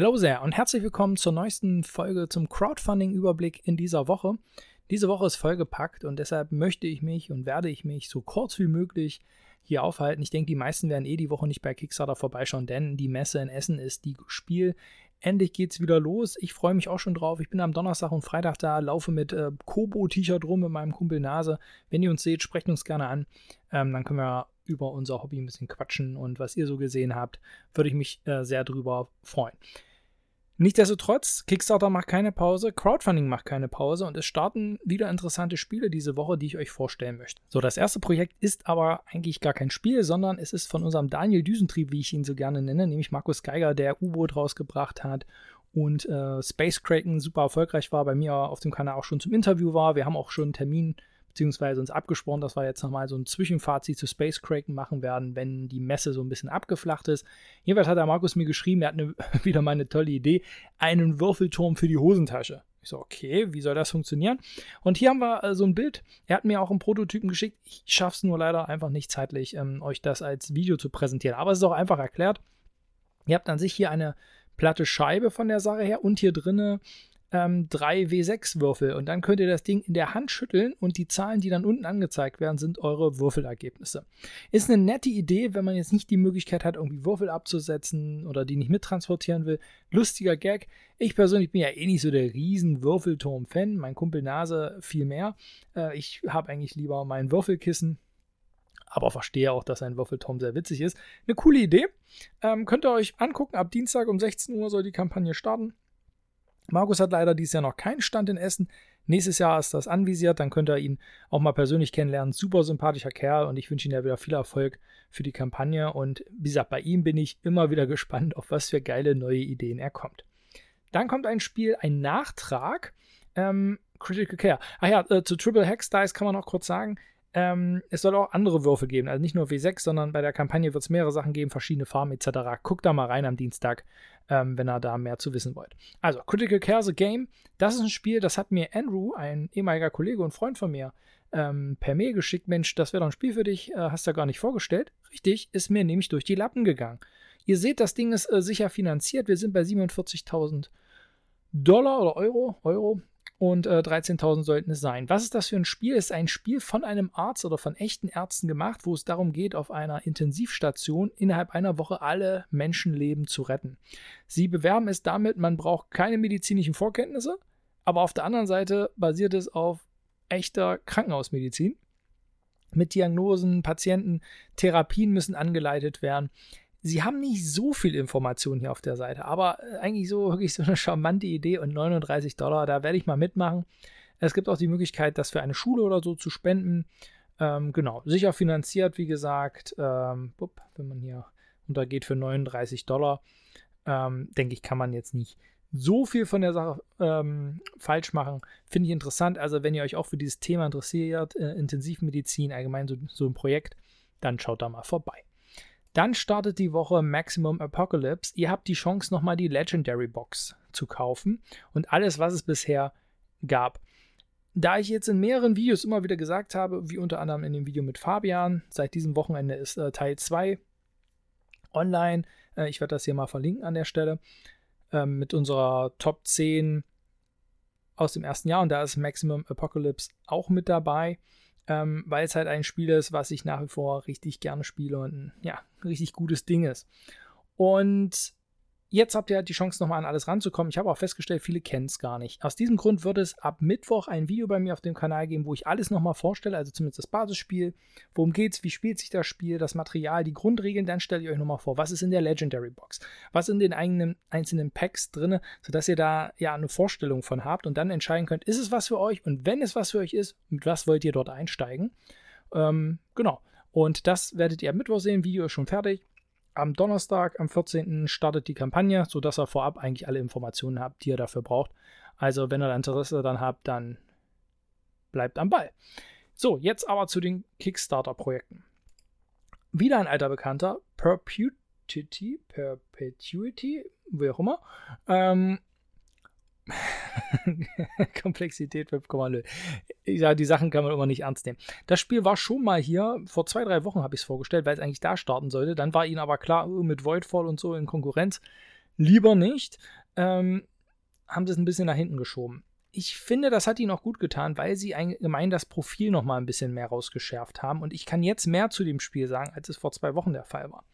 Hallo sehr und herzlich willkommen zur neuesten Folge zum Crowdfunding-Überblick in dieser Woche. Diese Woche ist vollgepackt und deshalb möchte ich mich und werde ich mich so kurz wie möglich hier aufhalten. Ich denke, die meisten werden eh die Woche nicht bei Kickstarter vorbeischauen, denn die Messe in Essen ist die Spiel. Endlich geht's wieder los. Ich freue mich auch schon drauf. Ich bin am Donnerstag und Freitag da, laufe mit äh, Kobo-T-Shirt rum mit meinem Kumpel Nase. Wenn ihr uns seht, sprecht uns gerne an. Ähm, dann können wir über unser Hobby ein bisschen quatschen und was ihr so gesehen habt, würde ich mich äh, sehr drüber freuen. Nichtsdestotrotz, Kickstarter macht keine Pause, Crowdfunding macht keine Pause und es starten wieder interessante Spiele diese Woche, die ich euch vorstellen möchte. So, das erste Projekt ist aber eigentlich gar kein Spiel, sondern es ist von unserem Daniel Düsentrieb, wie ich ihn so gerne nenne, nämlich Markus Geiger, der U-Boot rausgebracht hat und äh, Space Kraken super erfolgreich war, bei mir auf dem Kanal auch schon zum Interview war. Wir haben auch schon einen Termin beziehungsweise uns abgesprochen, dass wir jetzt nochmal so ein Zwischenfazit zu Space Kraken machen werden, wenn die Messe so ein bisschen abgeflacht ist. Jedenfalls hat der Markus mir geschrieben, er hat eine, wieder mal eine tolle Idee, einen Würfelturm für die Hosentasche. Ich so, okay, wie soll das funktionieren? Und hier haben wir äh, so ein Bild. Er hat mir auch einen Prototypen geschickt. Ich schaffe es nur leider einfach nicht zeitlich, ähm, euch das als Video zu präsentieren. Aber es ist auch einfach erklärt. Ihr habt an sich hier eine platte Scheibe von der Sache her und hier drinne ähm, drei W6-Würfel und dann könnt ihr das Ding in der Hand schütteln und die Zahlen, die dann unten angezeigt werden, sind eure Würfelergebnisse. Ist eine nette Idee, wenn man jetzt nicht die Möglichkeit hat, irgendwie Würfel abzusetzen oder die nicht mittransportieren will. Lustiger Gag. Ich persönlich bin ja eh nicht so der riesen Würfelturm-Fan. Mein Kumpel Nase viel mehr. Äh, ich habe eigentlich lieber mein Würfelkissen aber verstehe auch, dass ein Würfelturm sehr witzig ist. Eine coole Idee. Ähm, könnt ihr euch angucken. Ab Dienstag um 16 Uhr soll die Kampagne starten. Markus hat leider dieses Jahr noch keinen Stand in Essen. Nächstes Jahr ist das anvisiert, dann könnt ihr ihn auch mal persönlich kennenlernen. Super sympathischer Kerl und ich wünsche ihm ja wieder viel Erfolg für die Kampagne. Und wie gesagt, bei ihm bin ich immer wieder gespannt, auf was für geile neue Ideen er kommt. Dann kommt ein Spiel, ein Nachtrag. Ähm, Critical Care. Ach ja, äh, zu Triple Hex Dice kann man noch kurz sagen. Ähm, es soll auch andere Würfel geben, also nicht nur W6, sondern bei der Kampagne wird es mehrere Sachen geben, verschiedene Farben etc. Guckt da mal rein am Dienstag, ähm, wenn ihr da mehr zu wissen wollt. Also, Critical Care the Game, das ist ein Spiel, das hat mir Andrew, ein ehemaliger Kollege und Freund von mir, ähm, per Mail geschickt. Mensch, das wäre doch ein Spiel für dich, äh, hast du gar nicht vorgestellt. Richtig, ist mir nämlich durch die Lappen gegangen. Ihr seht, das Ding ist äh, sicher finanziert. Wir sind bei 47.000 Dollar oder Euro, Euro und äh, 13.000 sollten es sein. Was ist das für ein Spiel? Es ist ein Spiel von einem Arzt oder von echten Ärzten gemacht, wo es darum geht, auf einer Intensivstation innerhalb einer Woche alle Menschenleben zu retten. Sie bewerben es damit, man braucht keine medizinischen Vorkenntnisse, aber auf der anderen Seite basiert es auf echter Krankenhausmedizin. Mit Diagnosen, Patienten, Therapien müssen angeleitet werden. Sie haben nicht so viel Information hier auf der Seite, aber äh, eigentlich so wirklich so eine charmante Idee und 39 Dollar, da werde ich mal mitmachen. Es gibt auch die Möglichkeit, das für eine Schule oder so zu spenden. Ähm, genau, sicher finanziert, wie gesagt. Ähm, wenn man hier untergeht für 39 Dollar, ähm, denke ich, kann man jetzt nicht so viel von der Sache ähm, falsch machen. Finde ich interessant. Also, wenn ihr euch auch für dieses Thema interessiert, äh, Intensivmedizin, allgemein so, so ein Projekt, dann schaut da mal vorbei. Dann startet die Woche Maximum Apocalypse. Ihr habt die Chance, nochmal die Legendary Box zu kaufen und alles, was es bisher gab. Da ich jetzt in mehreren Videos immer wieder gesagt habe, wie unter anderem in dem Video mit Fabian, seit diesem Wochenende ist äh, Teil 2 online. Äh, ich werde das hier mal verlinken an der Stelle. Äh, mit unserer Top 10 aus dem ersten Jahr und da ist Maximum Apocalypse auch mit dabei ähm, weil es halt ein Spiel ist, was ich nach wie vor richtig gerne spiele und ein ja, richtig gutes Ding ist. Und Jetzt habt ihr die Chance, nochmal an alles ranzukommen. Ich habe auch festgestellt, viele kennen es gar nicht. Aus diesem Grund wird es ab Mittwoch ein Video bei mir auf dem Kanal geben, wo ich alles nochmal vorstelle, also zumindest das Basisspiel. Worum geht's, wie spielt sich das Spiel, das Material, die Grundregeln, dann stelle ich euch nochmal vor, was ist in der Legendary Box, was in den eigenen, einzelnen Packs drin, sodass ihr da ja eine Vorstellung von habt und dann entscheiden könnt, ist es was für euch und wenn es was für euch ist, mit was wollt ihr dort einsteigen. Ähm, genau. Und das werdet ihr am Mittwoch sehen. Video ist schon fertig am Donnerstag, am 14. startet die Kampagne, sodass ihr vorab eigentlich alle Informationen habt, die ihr dafür braucht. Also, wenn ihr Interesse dann habt, dann bleibt am Ball. So, jetzt aber zu den Kickstarter-Projekten. Wieder ein alter Bekannter, Perpetuity, Perpetuity, wie auch immer. Ähm, Komplexität 5,0. Ja, die Sachen kann man immer nicht ernst nehmen. Das Spiel war schon mal hier, vor zwei, drei Wochen habe ich es vorgestellt, weil es eigentlich da starten sollte. Dann war ihnen aber klar, oh, mit Voidfall und so in Konkurrenz, lieber nicht, ähm, haben sie es ein bisschen nach hinten geschoben. Ich finde, das hat ihnen auch gut getan, weil sie allgemein das Profil noch mal ein bisschen mehr rausgeschärft haben. Und ich kann jetzt mehr zu dem Spiel sagen, als es vor zwei Wochen der Fall war.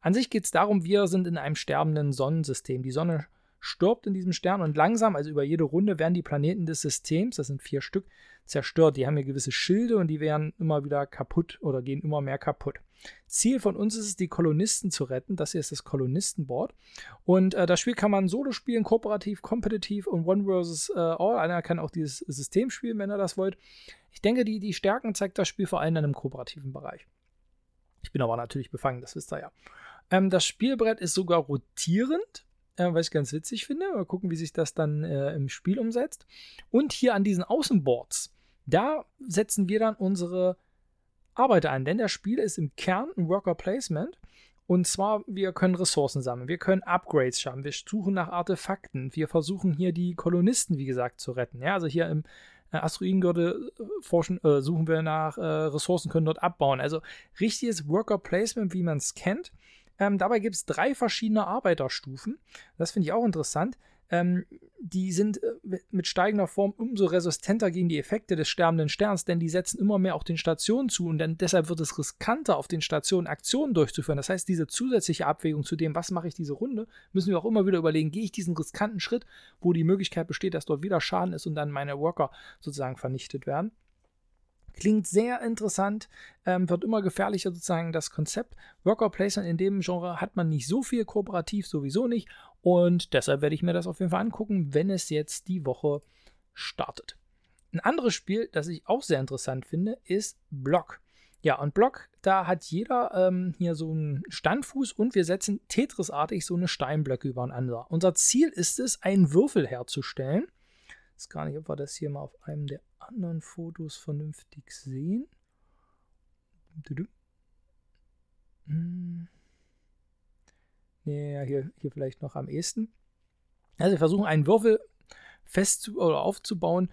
An sich geht es darum, wir sind in einem sterbenden Sonnensystem. Die Sonne stirbt in diesem Stern und langsam, also über jede Runde, werden die Planeten des Systems, das sind vier Stück, zerstört. Die haben hier gewisse Schilde und die werden immer wieder kaputt oder gehen immer mehr kaputt. Ziel von uns ist es, die Kolonisten zu retten. Das hier ist das Kolonistenboard. Und äh, das Spiel kann man solo spielen, kooperativ, kompetitiv und One versus äh, All. Einer kann auch dieses System spielen, wenn er das wollt. Ich denke, die, die Stärken zeigt das Spiel vor allem dann im kooperativen Bereich. Ich bin aber natürlich befangen, das wisst ihr ja. Ähm, das Spielbrett ist sogar rotierend äh, was ich ganz witzig finde. Mal gucken, wie sich das dann äh, im Spiel umsetzt. Und hier an diesen Außenboards, da setzen wir dann unsere Arbeiter an, denn das Spiel ist im Kern ein Worker Placement. Und zwar, wir können Ressourcen sammeln, wir können Upgrades schaffen, wir suchen nach Artefakten, wir versuchen hier die Kolonisten, wie gesagt, zu retten. Ja, also hier im äh, Asteroidengürtel äh, forschen, äh, suchen wir nach äh, Ressourcen, können dort abbauen. Also richtiges Worker Placement, wie man es kennt. Ähm, dabei gibt es drei verschiedene Arbeiterstufen. Das finde ich auch interessant. Ähm, die sind äh, mit steigender Form umso resistenter gegen die Effekte des sterbenden Sterns, denn die setzen immer mehr auch den Stationen zu und dann deshalb wird es riskanter, auf den Stationen Aktionen durchzuführen. Das heißt, diese zusätzliche Abwägung zu dem, was mache ich diese Runde, müssen wir auch immer wieder überlegen, gehe ich diesen riskanten Schritt, wo die Möglichkeit besteht, dass dort wieder Schaden ist und dann meine Worker sozusagen vernichtet werden. Klingt sehr interessant, ähm, wird immer gefährlicher sozusagen das Konzept. Worker Placement in dem Genre hat man nicht so viel, kooperativ sowieso nicht. Und deshalb werde ich mir das auf jeden Fall angucken, wenn es jetzt die Woche startet. Ein anderes Spiel, das ich auch sehr interessant finde, ist Block. Ja, und Block, da hat jeder ähm, hier so einen Standfuß und wir setzen Tetris-artig so eine Steinblöcke übereinander. Unser Ziel ist es, einen Würfel herzustellen. Ich weiß gar nicht, ob wir das hier mal auf einem der anderen Fotos vernünftig sehen. Hm. Ja, hier, hier vielleicht noch am ehesten. Also wir versuchen einen Würfel fest oder aufzubauen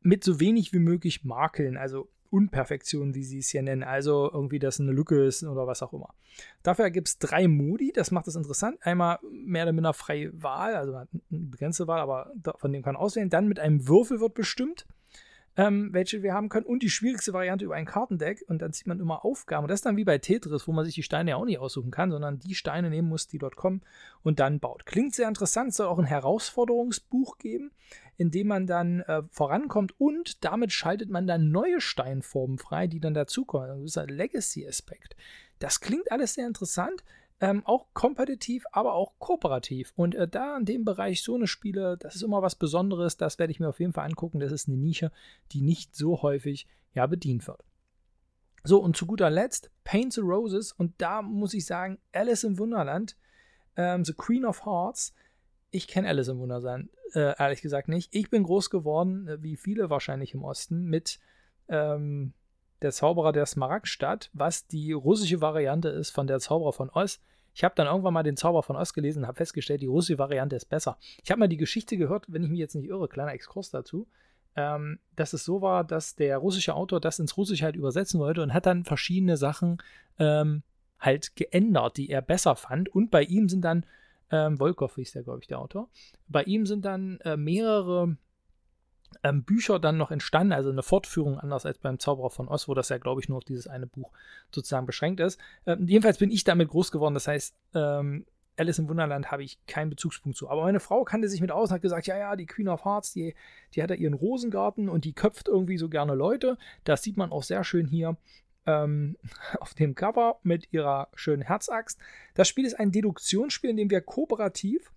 mit so wenig wie möglich Makeln, also Unperfektionen, wie sie es hier nennen. Also irgendwie, dass eine Lücke ist oder was auch immer. Dafür gibt es drei Modi, das macht es interessant. Einmal mehr oder minder freie Wahl, also eine begrenzte Wahl, aber von dem kann auswählen. Dann mit einem Würfel wird bestimmt ähm, welche wir haben können. Und die schwierigste Variante über ein Kartendeck. Und dann zieht man immer Aufgaben. Und das ist dann wie bei Tetris, wo man sich die Steine ja auch nicht aussuchen kann, sondern die Steine nehmen muss, die dort kommen und dann baut. Klingt sehr interessant. soll auch ein Herausforderungsbuch geben, in dem man dann äh, vorankommt. Und damit schaltet man dann neue Steinformen frei, die dann dazukommen. Also das ist ein Legacy-Aspekt. Das klingt alles sehr interessant. Ähm, auch kompetitiv, aber auch kooperativ. Und äh, da in dem Bereich so eine Spiele, das ist immer was Besonderes, das werde ich mir auf jeden Fall angucken. Das ist eine Nische, die nicht so häufig ja bedient wird. So, und zu guter Letzt Paint the Roses. Und da muss ich sagen, Alice im Wunderland, ähm, The Queen of Hearts. Ich kenne Alice im Wunderland, äh, ehrlich gesagt nicht. Ich bin groß geworden, äh, wie viele wahrscheinlich im Osten, mit ähm, der Zauberer der Smaragdstadt, was die russische Variante ist von der Zauberer von Oz. Ich habe dann irgendwann mal den Zauber von Oz gelesen und habe festgestellt, die russische Variante ist besser. Ich habe mal die Geschichte gehört, wenn ich mich jetzt nicht irre, kleiner Exkurs dazu, ähm, dass es so war, dass der russische Autor das ins Russische halt übersetzen wollte und hat dann verschiedene Sachen ähm, halt geändert, die er besser fand. Und bei ihm sind dann, ähm, Volkov hieß der, glaube ich, der Autor, bei ihm sind dann äh, mehrere ähm, Bücher dann noch entstanden, also eine Fortführung, anders als beim Zauberer von Oz, wo das ja, glaube ich, nur auf dieses eine Buch sozusagen beschränkt ist. Ähm, jedenfalls bin ich damit groß geworden, das heißt, ähm, Alice im Wunderland habe ich keinen Bezugspunkt zu. Aber meine Frau kannte sich mit aus und hat gesagt, ja, ja, die Queen of Hearts, die, die hat ja ihren Rosengarten und die köpft irgendwie so gerne Leute. Das sieht man auch sehr schön hier ähm, auf dem Cover mit ihrer schönen Herzaxt. Das Spiel ist ein Deduktionsspiel, in dem wir kooperativ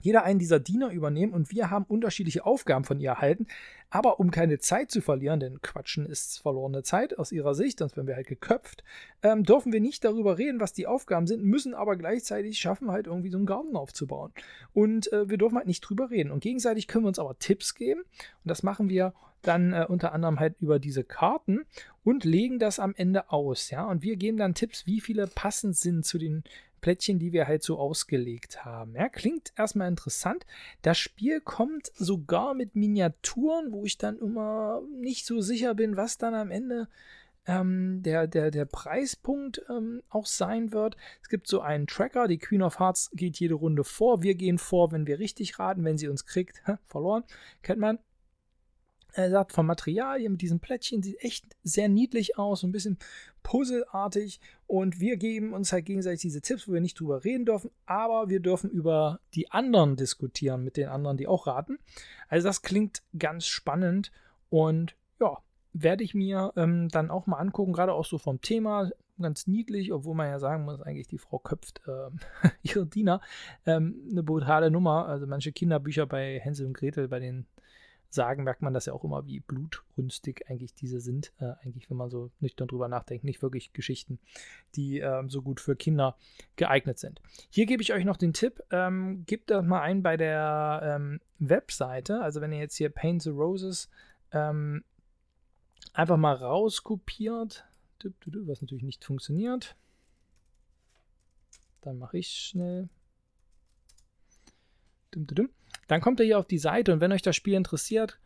jeder einen dieser Diener übernehmen und wir haben unterschiedliche Aufgaben von ihr erhalten. Aber um keine Zeit zu verlieren, denn Quatschen ist verlorene Zeit aus ihrer Sicht, sonst werden wir halt geköpft, ähm, dürfen wir nicht darüber reden, was die Aufgaben sind, müssen aber gleichzeitig schaffen, halt irgendwie so einen Garten aufzubauen. Und äh, wir dürfen halt nicht drüber reden. Und gegenseitig können wir uns aber Tipps geben. Und das machen wir dann äh, unter anderem halt über diese Karten und legen das am Ende aus. Ja, und wir geben dann Tipps, wie viele passend sind zu den Plättchen, die wir halt so ausgelegt haben. Ja, klingt erstmal interessant. Das Spiel kommt sogar mit Miniaturen, wo ich dann immer nicht so sicher bin, was dann am Ende ähm, der, der, der Preispunkt ähm, auch sein wird. Es gibt so einen Tracker, die Queen of Hearts geht jede Runde vor. Wir gehen vor, wenn wir richtig raten. Wenn sie uns kriegt, verloren, kennt man. Er sagt, vom Material hier mit diesem Plättchen sieht echt sehr niedlich aus, so ein bisschen puzzelartig. Und wir geben uns halt gegenseitig diese Tipps, wo wir nicht drüber reden dürfen, aber wir dürfen über die anderen diskutieren, mit den anderen, die auch raten. Also das klingt ganz spannend und ja, werde ich mir ähm, dann auch mal angucken, gerade auch so vom Thema, ganz niedlich, obwohl man ja sagen muss, eigentlich die Frau köpft äh, ihre Diener. Ähm, eine brutale Nummer. Also manche Kinderbücher bei Hänsel und Gretel, bei den Sagen, merkt man das ja auch immer, wie blutrünstig eigentlich diese sind. Äh, eigentlich, wenn man so nüchtern drüber nachdenkt, nicht wirklich Geschichten, die äh, so gut für Kinder geeignet sind. Hier gebe ich euch noch den Tipp, ähm, gebt das mal ein bei der ähm, Webseite. Also wenn ihr jetzt hier Paint the Roses ähm, einfach mal rauskopiert, was natürlich nicht funktioniert. Dann mache ich schnell. Dann kommt ihr hier auf die Seite und wenn euch das Spiel interessiert,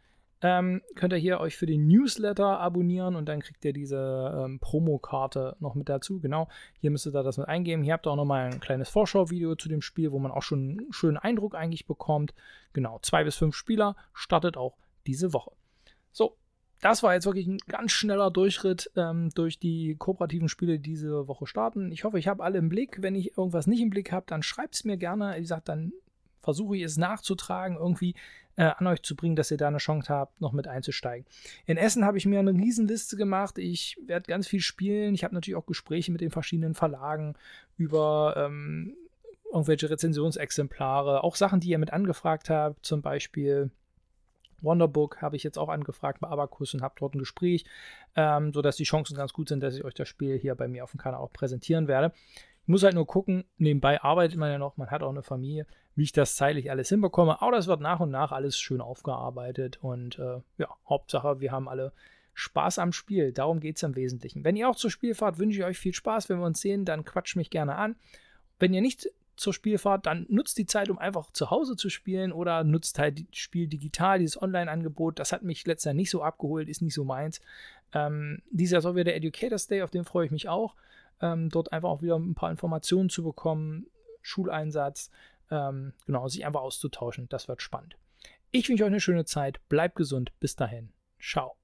ähm, könnt ihr hier euch für den Newsletter abonnieren und dann kriegt ihr diese ähm, Promokarte noch mit dazu. Genau, hier müsst ihr da das mit eingeben. Hier habt ihr auch nochmal ein kleines Vorschauvideo zu dem Spiel, wo man auch schon einen schönen Eindruck eigentlich bekommt. Genau, zwei bis fünf Spieler startet auch diese Woche. So, das war jetzt wirklich ein ganz schneller Durchritt ähm, durch die kooperativen Spiele, die diese Woche starten. Ich hoffe, ich habe alle im Blick. Wenn ich irgendwas nicht im Blick habe, dann schreibt es mir gerne. Wie gesagt, dann versuche ich es nachzutragen, irgendwie äh, an euch zu bringen, dass ihr da eine Chance habt, noch mit einzusteigen. In Essen habe ich mir eine Riesenliste gemacht. Ich werde ganz viel spielen. Ich habe natürlich auch Gespräche mit den verschiedenen Verlagen über ähm, irgendwelche Rezensionsexemplare, auch Sachen, die ihr mit angefragt habt, zum Beispiel Wonderbook habe ich jetzt auch angefragt bei Abacus und habe dort ein Gespräch, ähm, sodass die Chancen ganz gut sind, dass ich euch das Spiel hier bei mir auf dem Kanal auch präsentieren werde. Muss halt nur gucken, nebenbei arbeitet man ja noch, man hat auch eine Familie, wie ich das zeitlich alles hinbekomme. Aber das wird nach und nach alles schön aufgearbeitet und äh, ja, Hauptsache, wir haben alle Spaß am Spiel. Darum geht es im Wesentlichen. Wenn ihr auch zur Spielfahrt, wünsche ich euch viel Spaß. Wenn wir uns sehen, dann quatscht mich gerne an. Wenn ihr nicht zur Spielfahrt, dann nutzt die Zeit, um einfach zu Hause zu spielen oder nutzt halt das Spiel digital, dieses Online-Angebot. Das hat mich letztes Jahr nicht so abgeholt, ist nicht so meins. Ähm, dieses Jahr soll wieder der Educators Day, auf den freue ich mich auch. Ähm, dort einfach auch wieder ein paar Informationen zu bekommen, Schuleinsatz, ähm, genau, sich einfach auszutauschen. Das wird spannend. Ich wünsche euch eine schöne Zeit, bleibt gesund, bis dahin. Ciao.